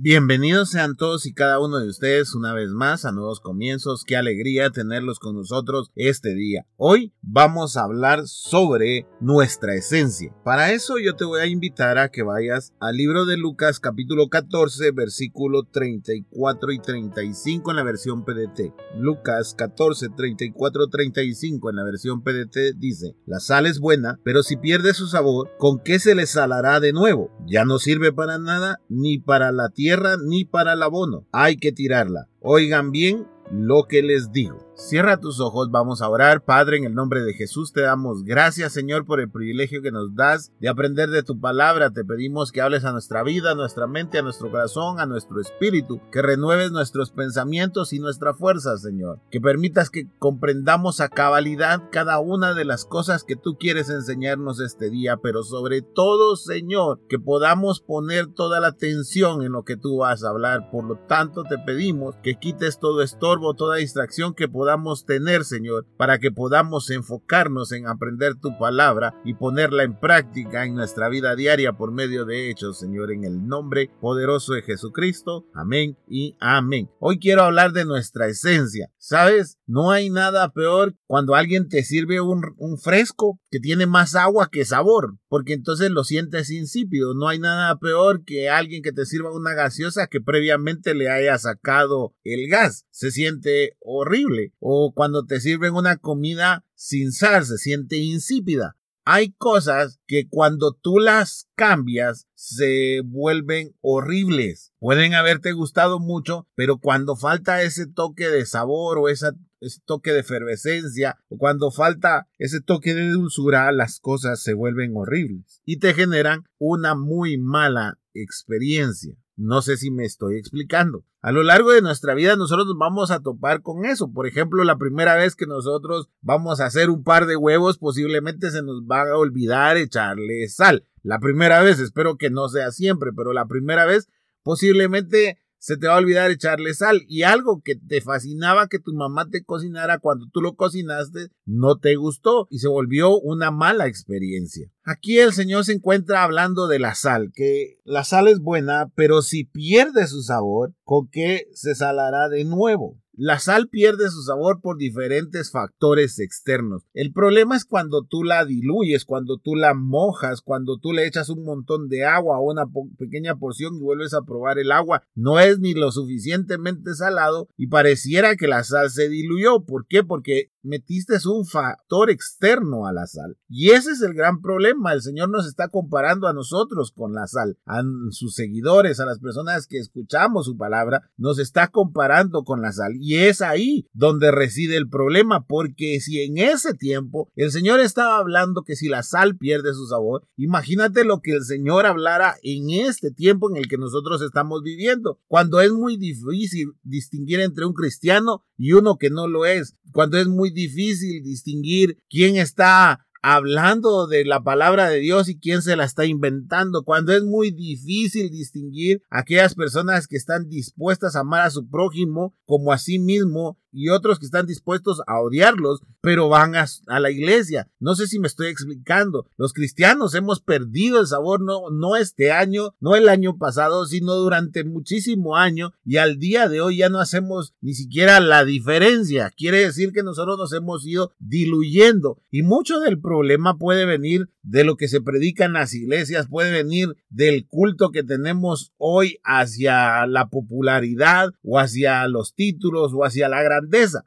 Bienvenidos sean todos y cada uno de ustedes una vez más a Nuevos Comienzos. Qué alegría tenerlos con nosotros este día. Hoy vamos a hablar sobre nuestra esencia. Para eso yo te voy a invitar a que vayas al libro de Lucas capítulo 14 versículo 34 y 35 en la versión PDT. Lucas 14 34 35 en la versión PDT dice, la sal es buena, pero si pierde su sabor, ¿con qué se le salará de nuevo? Ya no sirve para nada ni para la tierra ni para el abono. Hay que tirarla. Oigan bien lo que les digo. Cierra tus ojos, vamos a orar. Padre, en el nombre de Jesús te damos gracias, Señor, por el privilegio que nos das de aprender de tu palabra. Te pedimos que hables a nuestra vida, a nuestra mente, a nuestro corazón, a nuestro espíritu, que renueves nuestros pensamientos y nuestra fuerza, Señor. Que permitas que comprendamos a cabalidad cada una de las cosas que tú quieres enseñarnos este día, pero sobre todo, Señor, que podamos poner toda la atención en lo que tú vas a hablar. Por lo tanto, te pedimos que quites todo estorbo, toda distracción que podamos podamos tener, Señor, para que podamos enfocarnos en aprender tu palabra y ponerla en práctica en nuestra vida diaria por medio de hechos, Señor, en el nombre poderoso de Jesucristo. Amén y amén. Hoy quiero hablar de nuestra esencia. ¿Sabes? No hay nada peor cuando alguien te sirve un, un fresco que tiene más agua que sabor, porque entonces lo sientes insípido. No hay nada peor que alguien que te sirva una gaseosa que previamente le haya sacado el gas. Se siente horrible o cuando te sirven una comida sin sal, se siente insípida. Hay cosas que cuando tú las cambias se vuelven horribles. Pueden haberte gustado mucho, pero cuando falta ese toque de sabor o ese toque de efervescencia o cuando falta ese toque de dulzura, las cosas se vuelven horribles y te generan una muy mala experiencia. No sé si me estoy explicando. A lo largo de nuestra vida nosotros nos vamos a topar con eso. Por ejemplo, la primera vez que nosotros vamos a hacer un par de huevos, posiblemente se nos va a olvidar echarle sal. La primera vez, espero que no sea siempre, pero la primera vez posiblemente se te va a olvidar echarle sal. Y algo que te fascinaba que tu mamá te cocinara cuando tú lo cocinaste, no te gustó y se volvió una mala experiencia. Aquí el Señor se encuentra hablando de la sal, que la sal es buena, pero si pierde su sabor, ¿con qué se salará de nuevo? La sal pierde su sabor por diferentes factores externos. El problema es cuando tú la diluyes, cuando tú la mojas, cuando tú le echas un montón de agua o una pequeña porción y vuelves a probar el agua. No es ni lo suficientemente salado y pareciera que la sal se diluyó. ¿Por qué? Porque metiste un factor externo a la sal. Y ese es el gran problema. El Señor nos está comparando a nosotros con la sal, a sus seguidores, a las personas que escuchamos su palabra, nos está comparando con la sal. Y es ahí donde reside el problema, porque si en ese tiempo el Señor estaba hablando que si la sal pierde su sabor, imagínate lo que el Señor hablara en este tiempo en el que nosotros estamos viviendo, cuando es muy difícil distinguir entre un cristiano y uno que no lo es, cuando es muy difícil distinguir quién está hablando de la palabra de Dios y quién se la está inventando, cuando es muy difícil distinguir aquellas personas que están dispuestas a amar a su prójimo como a sí mismo y otros que están dispuestos a odiarlos, pero van a, la iglesia. No sé si me estoy explicando. Los cristianos hemos perdido el sabor, no, no este año, no el año pasado, sino durante muchísimo año y al día de hoy ya no hacemos ni siquiera la diferencia. Quiere decir que nosotros nos hemos ido diluyendo y mucho del problema puede venir de lo que se predica en las iglesias, puede venir del culto que tenemos hoy hacia la popularidad o hacia los títulos o hacia la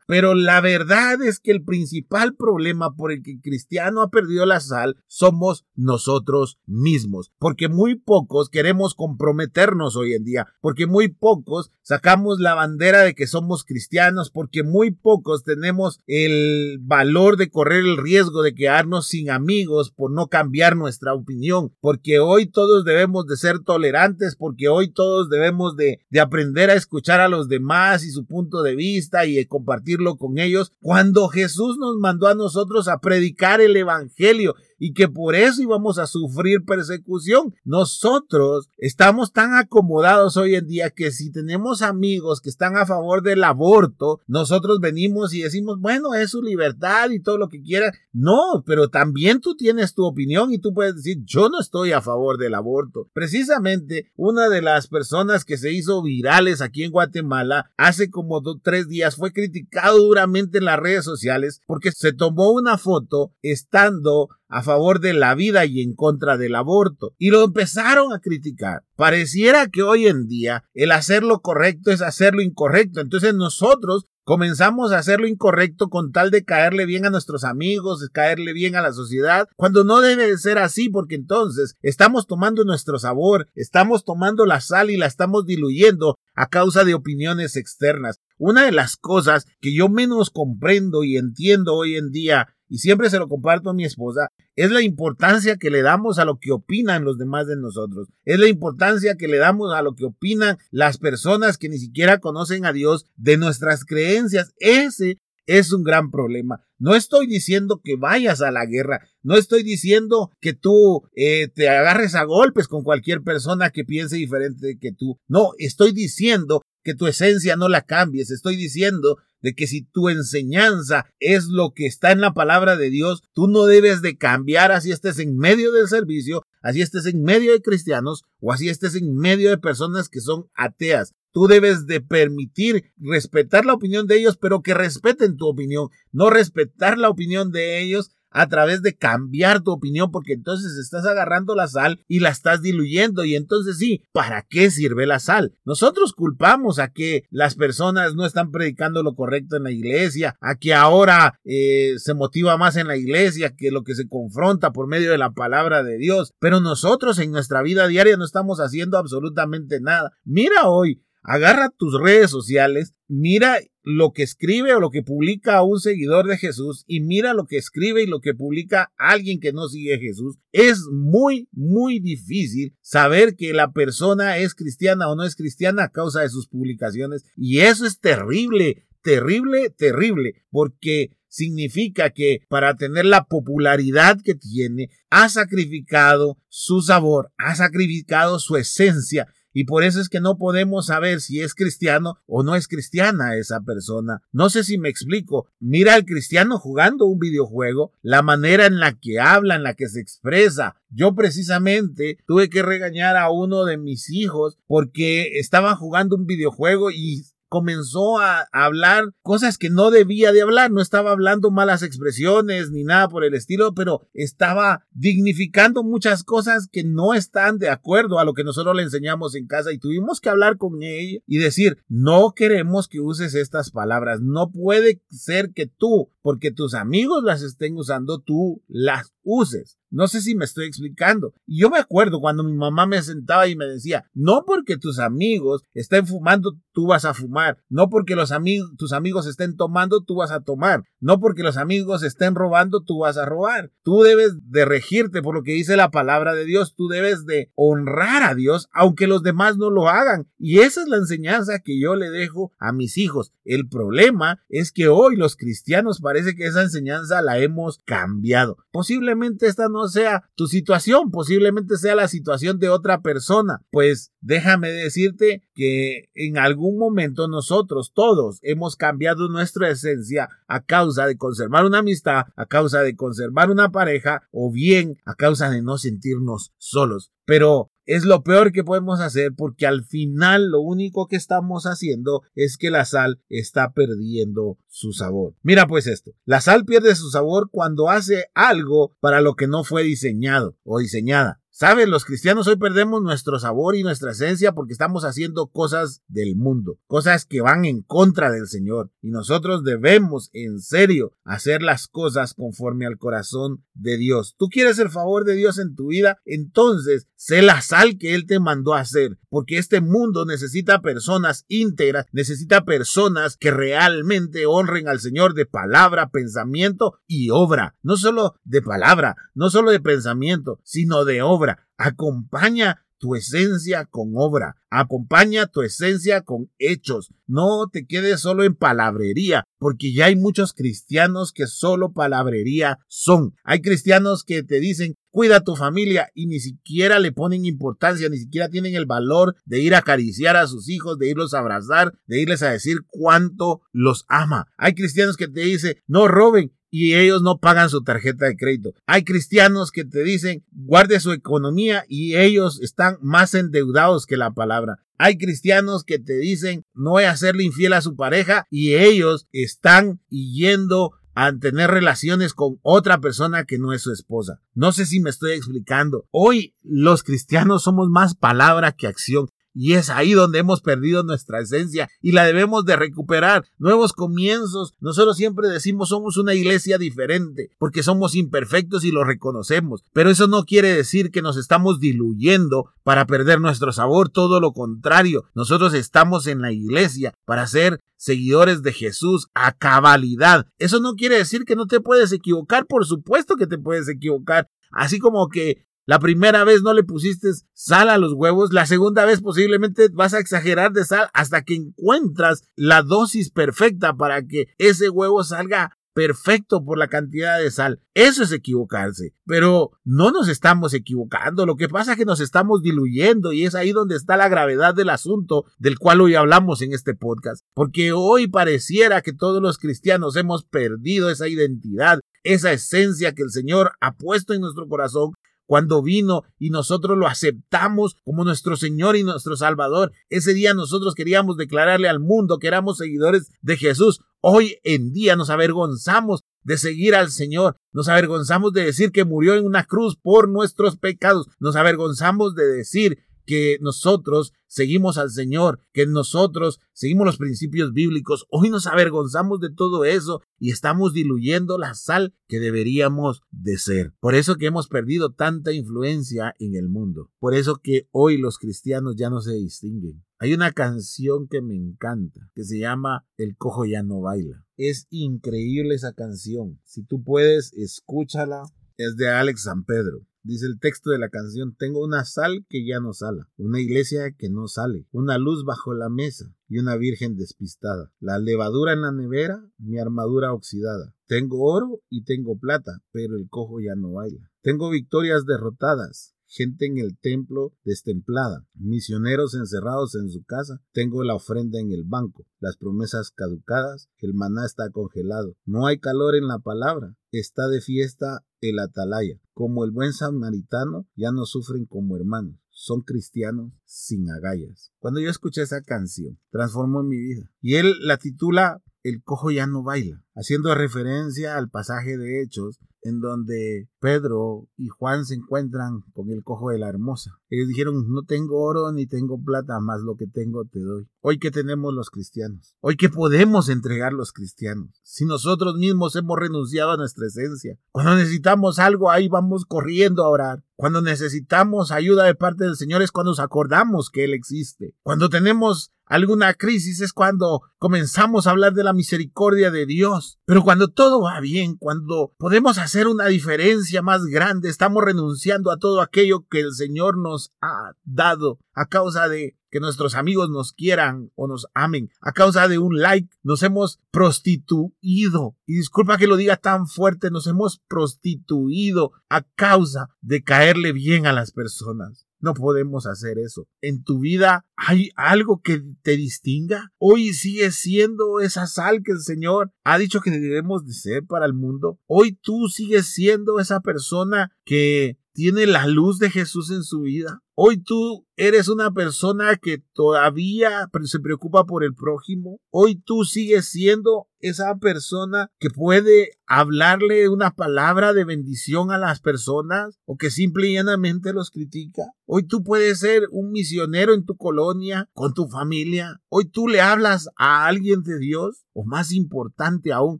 Pero la verdad es que el principal problema por el que el cristiano ha perdido la sal somos nosotros mismos, porque muy pocos queremos comprometernos hoy en día, porque muy pocos sacamos la bandera de que somos cristianos, porque muy pocos tenemos el valor de correr el riesgo de quedarnos sin amigos por no cambiar nuestra opinión, porque hoy todos debemos de ser tolerantes, porque hoy todos debemos de, de aprender a escuchar a los demás y su punto de vista y compartirlo con ellos, cuando Jesús nos mandó a nosotros a predicar el Evangelio y que por eso íbamos a sufrir persecución. Nosotros estamos tan acomodados hoy en día que si tenemos amigos que están a favor del aborto, nosotros venimos y decimos, bueno, es su libertad y todo lo que quiera. No, pero también tú tienes tu opinión y tú puedes decir, yo no estoy a favor del aborto. Precisamente una de las personas que se hizo virales aquí en Guatemala hace como tres días fue criticado duramente en las redes sociales porque se tomó una foto estando a favor de la vida y en contra del aborto. Y lo empezaron a criticar. Pareciera que hoy en día el hacer lo correcto es hacer lo incorrecto. Entonces nosotros Comenzamos a hacer lo incorrecto con tal de caerle bien a nuestros amigos, caerle bien a la sociedad, cuando no debe de ser así, porque entonces estamos tomando nuestro sabor, estamos tomando la sal y la estamos diluyendo a causa de opiniones externas. Una de las cosas que yo menos comprendo y entiendo hoy en día y siempre se lo comparto a mi esposa, es la importancia que le damos a lo que opinan los demás de nosotros. Es la importancia que le damos a lo que opinan las personas que ni siquiera conocen a Dios de nuestras creencias. Ese es un gran problema. No estoy diciendo que vayas a la guerra, no estoy diciendo que tú eh, te agarres a golpes con cualquier persona que piense diferente que tú. No, estoy diciendo que tu esencia no la cambies. Estoy diciendo de que si tu enseñanza es lo que está en la palabra de Dios, tú no debes de cambiar así estés en medio del servicio, así estés en medio de cristianos o así estés en medio de personas que son ateas. Tú debes de permitir respetar la opinión de ellos, pero que respeten tu opinión, no respetar la opinión de ellos a través de cambiar tu opinión, porque entonces estás agarrando la sal y la estás diluyendo. Y entonces sí, ¿para qué sirve la sal? Nosotros culpamos a que las personas no están predicando lo correcto en la iglesia, a que ahora eh, se motiva más en la iglesia que lo que se confronta por medio de la palabra de Dios. Pero nosotros en nuestra vida diaria no estamos haciendo absolutamente nada. Mira hoy Agarra tus redes sociales, mira lo que escribe o lo que publica un seguidor de Jesús y mira lo que escribe y lo que publica alguien que no sigue a Jesús. Es muy, muy difícil saber que la persona es cristiana o no es cristiana a causa de sus publicaciones. Y eso es terrible, terrible, terrible, porque significa que para tener la popularidad que tiene, ha sacrificado su sabor, ha sacrificado su esencia y por eso es que no podemos saber si es cristiano o no es cristiana esa persona. No sé si me explico. Mira al cristiano jugando un videojuego, la manera en la que habla, en la que se expresa. Yo precisamente tuve que regañar a uno de mis hijos porque estaban jugando un videojuego y comenzó a hablar cosas que no debía de hablar, no estaba hablando malas expresiones ni nada por el estilo, pero estaba dignificando muchas cosas que no están de acuerdo a lo que nosotros le enseñamos en casa y tuvimos que hablar con ella y decir, no queremos que uses estas palabras, no puede ser que tú, porque tus amigos las estén usando, tú las uses. No sé si me estoy explicando. Yo me acuerdo cuando mi mamá me sentaba y me decía, no porque tus amigos estén fumando, tú vas a fumar. No porque los tus amigos estén tomando, tú vas a tomar. No porque los amigos estén robando, tú vas a robar. Tú debes de regirte por lo que dice la palabra de Dios. Tú debes de honrar a Dios, aunque los demás no lo hagan. Y esa es la enseñanza que yo le dejo a mis hijos. El problema es que hoy los cristianos parece que esa enseñanza la hemos cambiado. Posiblemente esta no sea tu situación, posiblemente sea la situación de otra persona. Pues déjame decirte que en algún momento nosotros todos hemos cambiado nuestra esencia a causa de conservar una amistad, a causa de conservar una pareja o bien a causa de no sentirnos solos. Pero es lo peor que podemos hacer porque al final lo único que estamos haciendo es que la sal está perdiendo su sabor. Mira pues esto, la sal pierde su sabor cuando hace algo para lo que no fue diseñado o diseñada. ¿Sabes? Los cristianos hoy perdemos nuestro sabor y nuestra esencia porque estamos haciendo cosas del mundo, cosas que van en contra del Señor. Y nosotros debemos, en serio, hacer las cosas conforme al corazón de Dios. ¿Tú quieres el favor de Dios en tu vida? Entonces, sé la sal que Él te mandó a hacer, porque este mundo necesita personas íntegras, necesita personas que realmente honren al Señor de palabra, pensamiento y obra. No solo de palabra, no solo de pensamiento, sino de obra. Acompaña tu esencia con obra, acompaña tu esencia con hechos. No te quedes solo en palabrería, porque ya hay muchos cristianos que solo palabrería son. Hay cristianos que te dicen, cuida a tu familia y ni siquiera le ponen importancia, ni siquiera tienen el valor de ir a acariciar a sus hijos, de irlos a abrazar, de irles a decir cuánto los ama. Hay cristianos que te dicen, no roben, y ellos no pagan su tarjeta de crédito. Hay cristianos que te dicen guarde su economía y ellos están más endeudados que la palabra. Hay cristianos que te dicen no voy a serle infiel a su pareja y ellos están yendo a tener relaciones con otra persona que no es su esposa. No sé si me estoy explicando. Hoy los cristianos somos más palabra que acción. Y es ahí donde hemos perdido nuestra esencia y la debemos de recuperar. Nuevos comienzos. Nosotros siempre decimos somos una iglesia diferente porque somos imperfectos y lo reconocemos. Pero eso no quiere decir que nos estamos diluyendo para perder nuestro sabor. Todo lo contrario. Nosotros estamos en la iglesia para ser seguidores de Jesús a cabalidad. Eso no quiere decir que no te puedes equivocar. Por supuesto que te puedes equivocar. Así como que la primera vez no le pusiste sal a los huevos, la segunda vez posiblemente vas a exagerar de sal hasta que encuentras la dosis perfecta para que ese huevo salga perfecto por la cantidad de sal. Eso es equivocarse. Pero no nos estamos equivocando. Lo que pasa es que nos estamos diluyendo y es ahí donde está la gravedad del asunto del cual hoy hablamos en este podcast. Porque hoy pareciera que todos los cristianos hemos perdido esa identidad, esa esencia que el Señor ha puesto en nuestro corazón cuando vino y nosotros lo aceptamos como nuestro Señor y nuestro Salvador. Ese día nosotros queríamos declararle al mundo que éramos seguidores de Jesús. Hoy en día nos avergonzamos de seguir al Señor. Nos avergonzamos de decir que murió en una cruz por nuestros pecados. Nos avergonzamos de decir que nosotros seguimos al Señor, que nosotros seguimos los principios bíblicos. Hoy nos avergonzamos de todo eso y estamos diluyendo la sal que deberíamos de ser. Por eso que hemos perdido tanta influencia en el mundo. Por eso que hoy los cristianos ya no se distinguen. Hay una canción que me encanta, que se llama El cojo ya no baila. Es increíble esa canción. Si tú puedes, escúchala. Es de Alex San Pedro. Dice el texto de la canción, tengo una sal que ya no sala, una iglesia que no sale, una luz bajo la mesa y una virgen despistada, la levadura en la nevera, mi armadura oxidada. Tengo oro y tengo plata, pero el cojo ya no baila. Tengo victorias derrotadas, gente en el templo destemplada, misioneros encerrados en su casa, tengo la ofrenda en el banco, las promesas caducadas, el maná está congelado, no hay calor en la palabra, está de fiesta el atalaya. Como el buen samaritano, ya no sufren como hermanos, son cristianos sin agallas. Cuando yo escuché esa canción, transformó mi vida. Y él la titula El cojo ya no baila, haciendo referencia al pasaje de Hechos en donde Pedro y Juan se encuentran con el cojo de la hermosa. Ellos dijeron, no tengo oro ni tengo plata, más lo que tengo te doy. Hoy que tenemos los cristianos, hoy que podemos entregar los cristianos, si nosotros mismos hemos renunciado a nuestra esencia, cuando necesitamos algo ahí vamos corriendo a orar, cuando necesitamos ayuda de parte del Señor es cuando nos acordamos que Él existe, cuando tenemos alguna crisis es cuando comenzamos a hablar de la misericordia de Dios. Pero cuando todo va bien, cuando podemos hacer una diferencia más grande, estamos renunciando a todo aquello que el Señor nos ha dado a causa de que nuestros amigos nos quieran o nos amen. A causa de un like nos hemos prostituido. Y disculpa que lo diga tan fuerte, nos hemos prostituido a causa de caerle bien a las personas. No podemos hacer eso. En tu vida hay algo que te distinga. Hoy sigues siendo esa sal que el Señor ha dicho que debemos de ser para el mundo. Hoy tú sigues siendo esa persona que tiene la luz de Jesús en su vida. Hoy tú eres una persona que todavía se preocupa por el prójimo. Hoy tú sigues siendo esa persona que puede hablarle una palabra de bendición a las personas o que simple y llanamente los critica. Hoy tú puedes ser un misionero en tu colonia, con tu familia. Hoy tú le hablas a alguien de Dios. O más importante aún,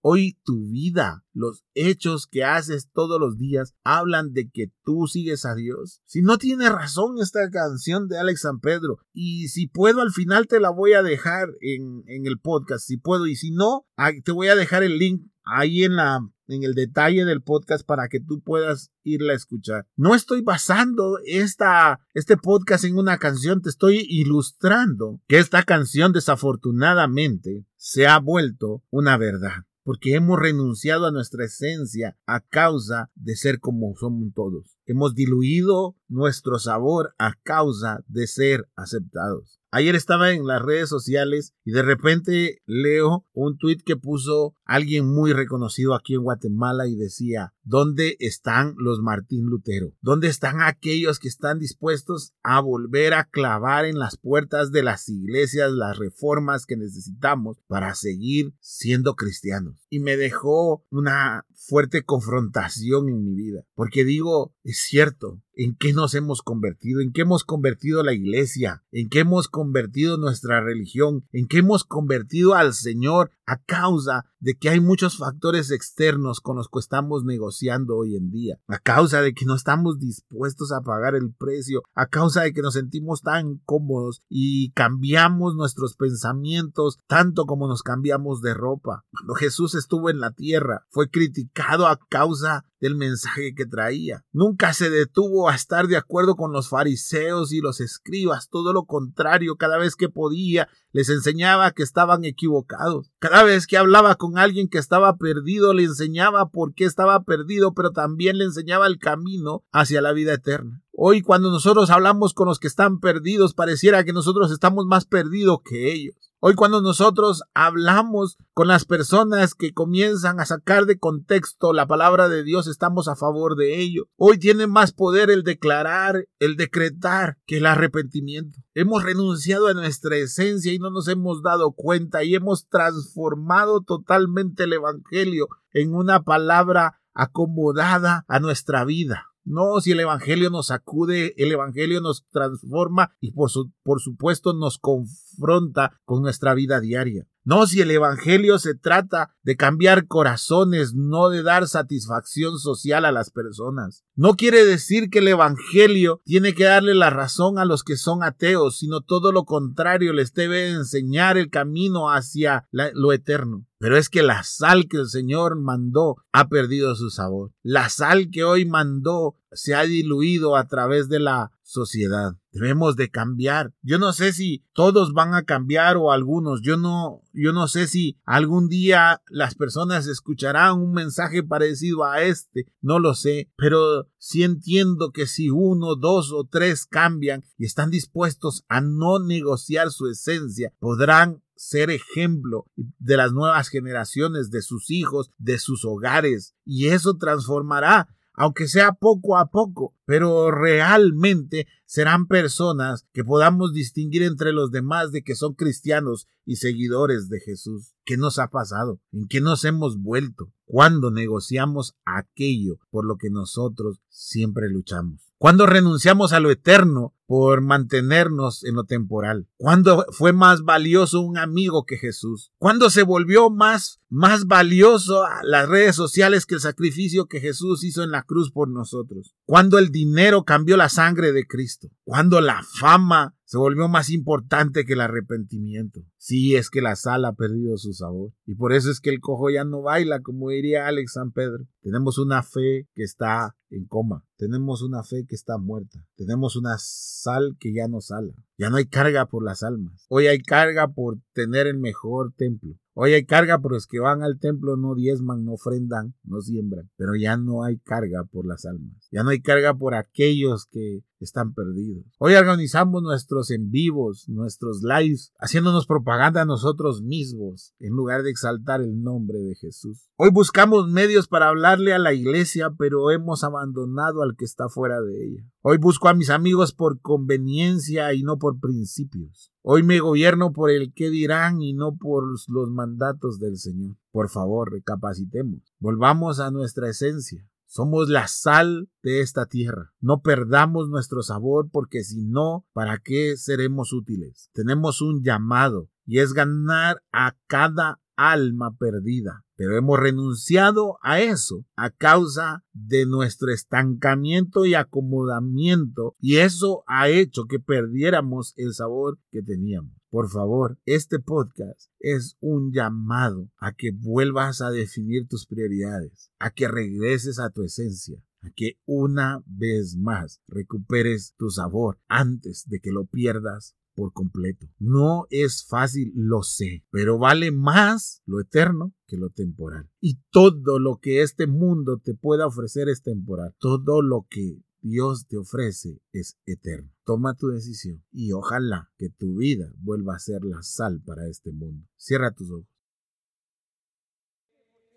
hoy tu vida, los hechos que haces todos los días, hablan de que tú sigues a Dios. Si no tiene razón esta canción de Alex San Pedro. Y si puedo, al final te la voy a dejar en, en el podcast. Si puedo. Y si no, te voy a dejar el link ahí en la en el detalle del podcast para que tú puedas irla a escuchar. No estoy basando esta, este podcast en una canción, te estoy ilustrando que esta canción desafortunadamente se ha vuelto una verdad porque hemos renunciado a nuestra esencia a causa de ser como somos todos. Hemos diluido nuestro sabor a causa de ser aceptados. Ayer estaba en las redes sociales y de repente leo un tuit que puso alguien muy reconocido aquí en Guatemala y decía, ¿dónde están los Martín Lutero? ¿Dónde están aquellos que están dispuestos a volver a clavar en las puertas de las iglesias las reformas que necesitamos para seguir siendo cristianos? Y me dejó una fuerte confrontación en mi vida, porque digo, es cierto, ¿en qué nos hemos convertido? ¿En qué hemos convertido la iglesia? ¿En qué hemos convertido nuestra religión? ¿En qué hemos convertido al Señor a causa de que hay muchos factores externos con los que estamos negociando hoy en día, a causa de que no estamos dispuestos a pagar el precio, a causa de que nos sentimos tan cómodos y cambiamos nuestros pensamientos tanto como nos cambiamos de ropa. Cuando Jesús estuvo en la tierra, fue criticado a causa del mensaje que traía. Nunca se detuvo a estar de acuerdo con los fariseos y los escribas, todo lo contrario, cada vez que podía les enseñaba que estaban equivocados. Cada vez que hablaba con alguien que estaba perdido, le enseñaba por qué estaba perdido, pero también le enseñaba el camino hacia la vida eterna. Hoy cuando nosotros hablamos con los que están perdidos, pareciera que nosotros estamos más perdidos que ellos. Hoy cuando nosotros hablamos con las personas que comienzan a sacar de contexto la palabra de Dios, estamos a favor de ello. Hoy tiene más poder el declarar, el decretar que el arrepentimiento. Hemos renunciado a nuestra esencia y no nos hemos dado cuenta y hemos transformado totalmente el Evangelio en una palabra acomodada a nuestra vida. No, si el Evangelio nos sacude, el Evangelio nos transforma y por, por supuesto nos confronta con nuestra vida diaria. No, si el Evangelio se trata de cambiar corazones, no de dar satisfacción social a las personas. No quiere decir que el Evangelio tiene que darle la razón a los que son ateos, sino todo lo contrario, les debe enseñar el camino hacia lo eterno. Pero es que la sal que el Señor mandó ha perdido su sabor. La sal que hoy mandó se ha diluido a través de la sociedad. Debemos de cambiar. Yo no sé si todos van a cambiar o algunos. Yo no, yo no sé si algún día las personas escucharán un mensaje parecido a este. No lo sé. Pero sí entiendo que si uno, dos o tres cambian y están dispuestos a no negociar su esencia, podrán ser ejemplo de las nuevas generaciones, de sus hijos, de sus hogares. Y eso transformará aunque sea poco a poco, pero realmente serán personas que podamos distinguir entre los demás de que son cristianos y seguidores de Jesús. ¿Qué nos ha pasado? ¿En qué nos hemos vuelto? Cuando negociamos aquello por lo que nosotros siempre luchamos. Cuando renunciamos a lo eterno por mantenernos en lo temporal. Cuando fue más valioso un amigo que Jesús. Cuando se volvió más, más valioso las redes sociales que el sacrificio que Jesús hizo en la cruz por nosotros. Cuando el dinero cambió la sangre de Cristo. Cuando la fama se volvió más importante que el arrepentimiento. Sí, es que la sal ha perdido su sabor. Y por eso es que el cojo ya no baila, como diría Alex San Pedro. Tenemos una fe que está en coma. Tenemos una fe que está muerta. Tenemos una sal que ya no sala. Ya no hay carga por las almas. Hoy hay carga por tener el mejor templo. Hoy hay carga por los que van al templo, no diezman, no ofrendan, no siembran. Pero ya no hay carga por las almas. Ya no hay carga por aquellos que están perdidos. Hoy organizamos nuestros en vivos, nuestros lives, haciéndonos propaganda a nosotros mismos, en lugar de exaltar el nombre de Jesús. Hoy buscamos medios para hablarle a la iglesia, pero hemos abandonado al que está fuera de ella. Hoy busco a mis amigos por conveniencia y no por principios. Hoy me gobierno por el qué dirán y no por los mandatos del Señor. Por favor, recapacitemos. Volvamos a nuestra esencia. Somos la sal de esta tierra. No perdamos nuestro sabor porque si no, ¿para qué seremos útiles? Tenemos un llamado y es ganar a cada alma perdida. Pero hemos renunciado a eso a causa de nuestro estancamiento y acomodamiento y eso ha hecho que perdiéramos el sabor que teníamos. Por favor, este podcast es un llamado a que vuelvas a definir tus prioridades, a que regreses a tu esencia, a que una vez más recuperes tu sabor antes de que lo pierdas completo. No es fácil, lo sé, pero vale más lo eterno que lo temporal. Y todo lo que este mundo te pueda ofrecer es temporal. Todo lo que Dios te ofrece es eterno. Toma tu decisión y ojalá que tu vida vuelva a ser la sal para este mundo. Cierra tus ojos.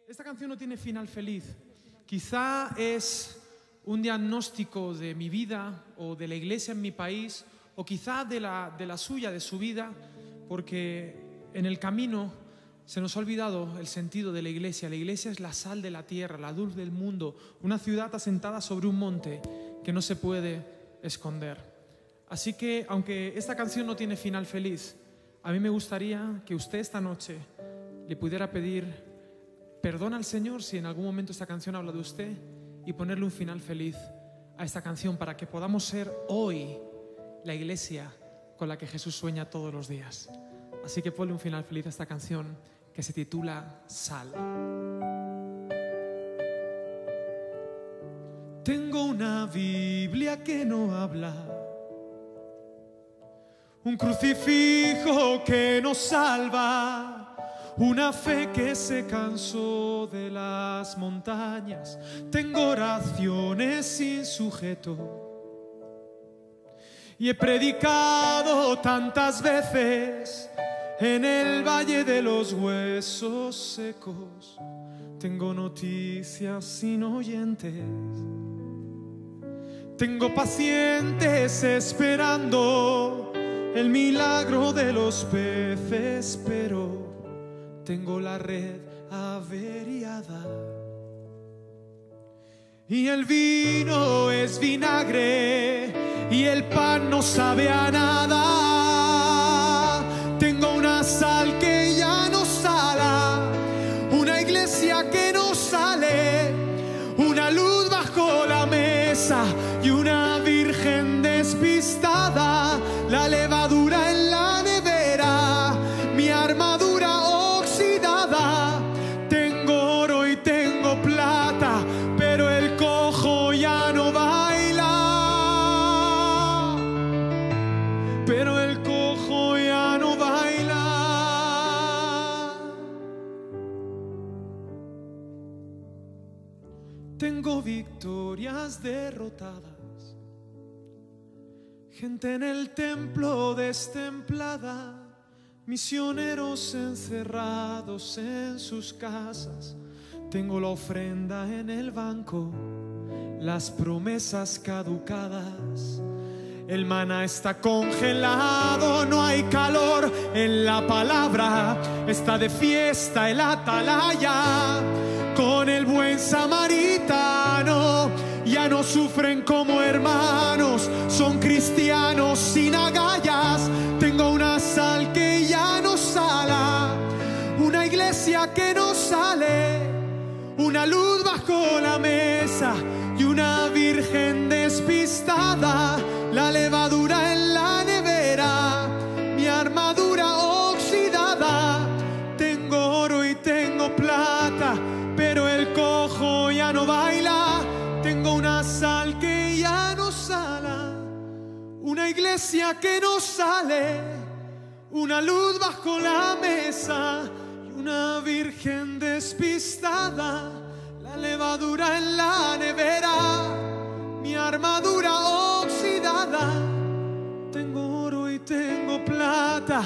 Esta canción no tiene final feliz. Quizá es un diagnóstico de mi vida o de la iglesia en mi país o quizá de la, de la suya, de su vida, porque en el camino se nos ha olvidado el sentido de la iglesia. La iglesia es la sal de la tierra, la luz del mundo, una ciudad asentada sobre un monte que no se puede esconder. Así que, aunque esta canción no tiene final feliz, a mí me gustaría que usted esta noche le pudiera pedir perdón al Señor si en algún momento esta canción habla de usted y ponerle un final feliz a esta canción para que podamos ser hoy la iglesia con la que Jesús sueña todos los días. Así que ponle un final feliz a esta canción que se titula Sal. Tengo una Biblia que no habla, un crucifijo que nos salva, una fe que se cansó de las montañas. Tengo oraciones sin sujeto y he predicado tantas veces en el valle de los huesos secos. Tengo noticias sin oyentes tengo pacientes esperando el milagro de los peces, pero tengo la red averiada. Y el vino es vinagre y el pan no sabe a nada. Tengo una sal que ya no sala, una iglesia que no sale, una luz bajo la mesa y una virgen despistada, Gente en el templo destemplada, misioneros encerrados en sus casas. Tengo la ofrenda en el banco, las promesas caducadas. El maná está congelado, no hay calor en la palabra. Está de fiesta el atalaya con el buen samaritano. No sufren como hermanos, son cristianos sin agallas. Tengo una sal que ya no sala, una iglesia que no sale, una luz bajo la mesa y una virgen despistada. Iglesia que no sale, una luz bajo la mesa y una virgen despistada. La levadura en la nevera, mi armadura oxidada. Tengo oro y tengo plata,